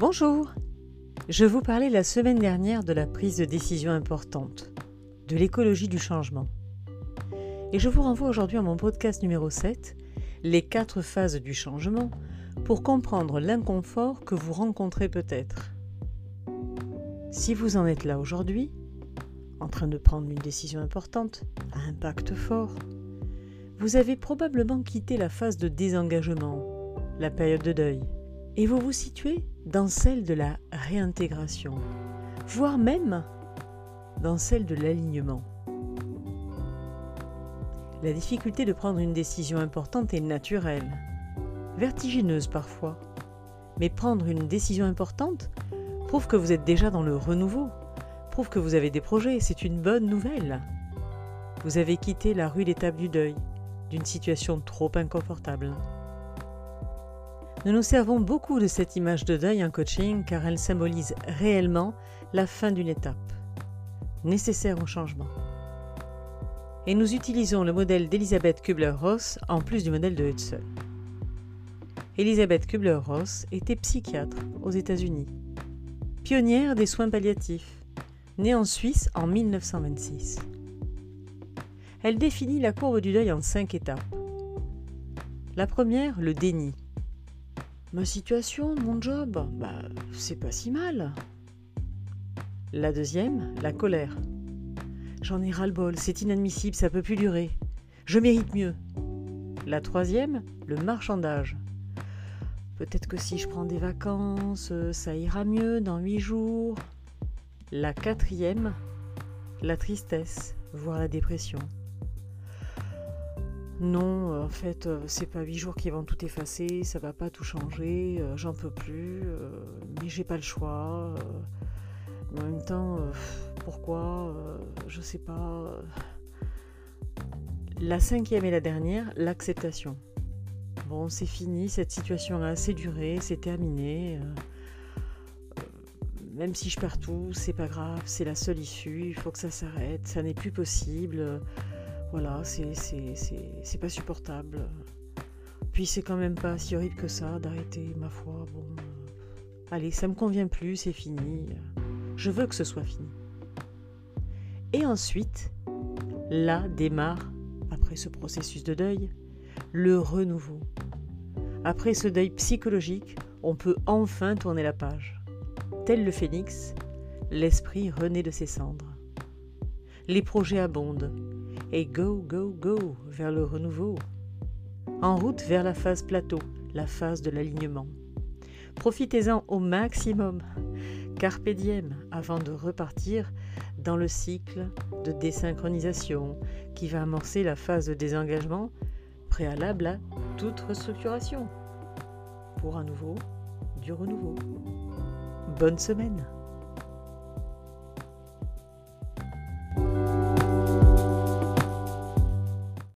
Bonjour Je vous parlais la semaine dernière de la prise de décision importante, de l'écologie du changement. Et je vous renvoie aujourd'hui à mon podcast numéro 7, Les quatre phases du changement, pour comprendre l'inconfort que vous rencontrez peut-être. Si vous en êtes là aujourd'hui, en train de prendre une décision importante, à impact fort, vous avez probablement quitté la phase de désengagement, la période de deuil, et vous vous situez dans celle de la réintégration, voire même dans celle de l'alignement. La difficulté de prendre une décision importante est naturelle, vertigineuse parfois, mais prendre une décision importante prouve que vous êtes déjà dans le renouveau, prouve que vous avez des projets, c'est une bonne nouvelle. Vous avez quitté la rue d'étape du deuil, d'une situation trop inconfortable. Nous nous servons beaucoup de cette image de deuil en coaching car elle symbolise réellement la fin d'une étape, nécessaire au changement. Et nous utilisons le modèle d'Elisabeth Kubler-Ross en plus du modèle de Hudson. Elisabeth Kubler-Ross était psychiatre aux États-Unis, pionnière des soins palliatifs, née en Suisse en 1926. Elle définit la courbe du deuil en cinq étapes. La première, le déni. Ma situation, mon job, bah, c'est pas si mal. La deuxième, la colère. J'en ai ras-le-bol, c'est inadmissible, ça peut plus durer. Je mérite mieux. La troisième, le marchandage. Peut-être que si je prends des vacances, ça ira mieux dans huit jours. La quatrième, la tristesse, voire la dépression. Non, euh, en fait, euh, c'est pas huit jours qui vont tout effacer, ça va pas tout changer, euh, j'en peux plus, mais j'ai pas le choix. en même temps, pourquoi Je sais pas. La cinquième et la dernière, l'acceptation. Bon, c'est fini, cette situation a assez duré, c'est terminé. même si je perds tout, c'est pas grave, c'est la seule issue, il faut que ça s'arrête, ça n'est plus possible. Voilà, c'est pas supportable. Puis c'est quand même pas si horrible que ça d'arrêter, ma foi. Bon, euh, allez, ça me convient plus, c'est fini. Je veux que ce soit fini. Et ensuite, là démarre, après ce processus de deuil, le renouveau. Après ce deuil psychologique, on peut enfin tourner la page. Tel le phénix, l'esprit renaît de ses cendres. Les projets abondent, et go, go, go vers le renouveau. En route vers la phase plateau, la phase de l'alignement. Profitez-en au maximum, carpe diem, avant de repartir dans le cycle de désynchronisation qui va amorcer la phase de désengagement préalable à toute restructuration. Pour un nouveau, du renouveau. Bonne semaine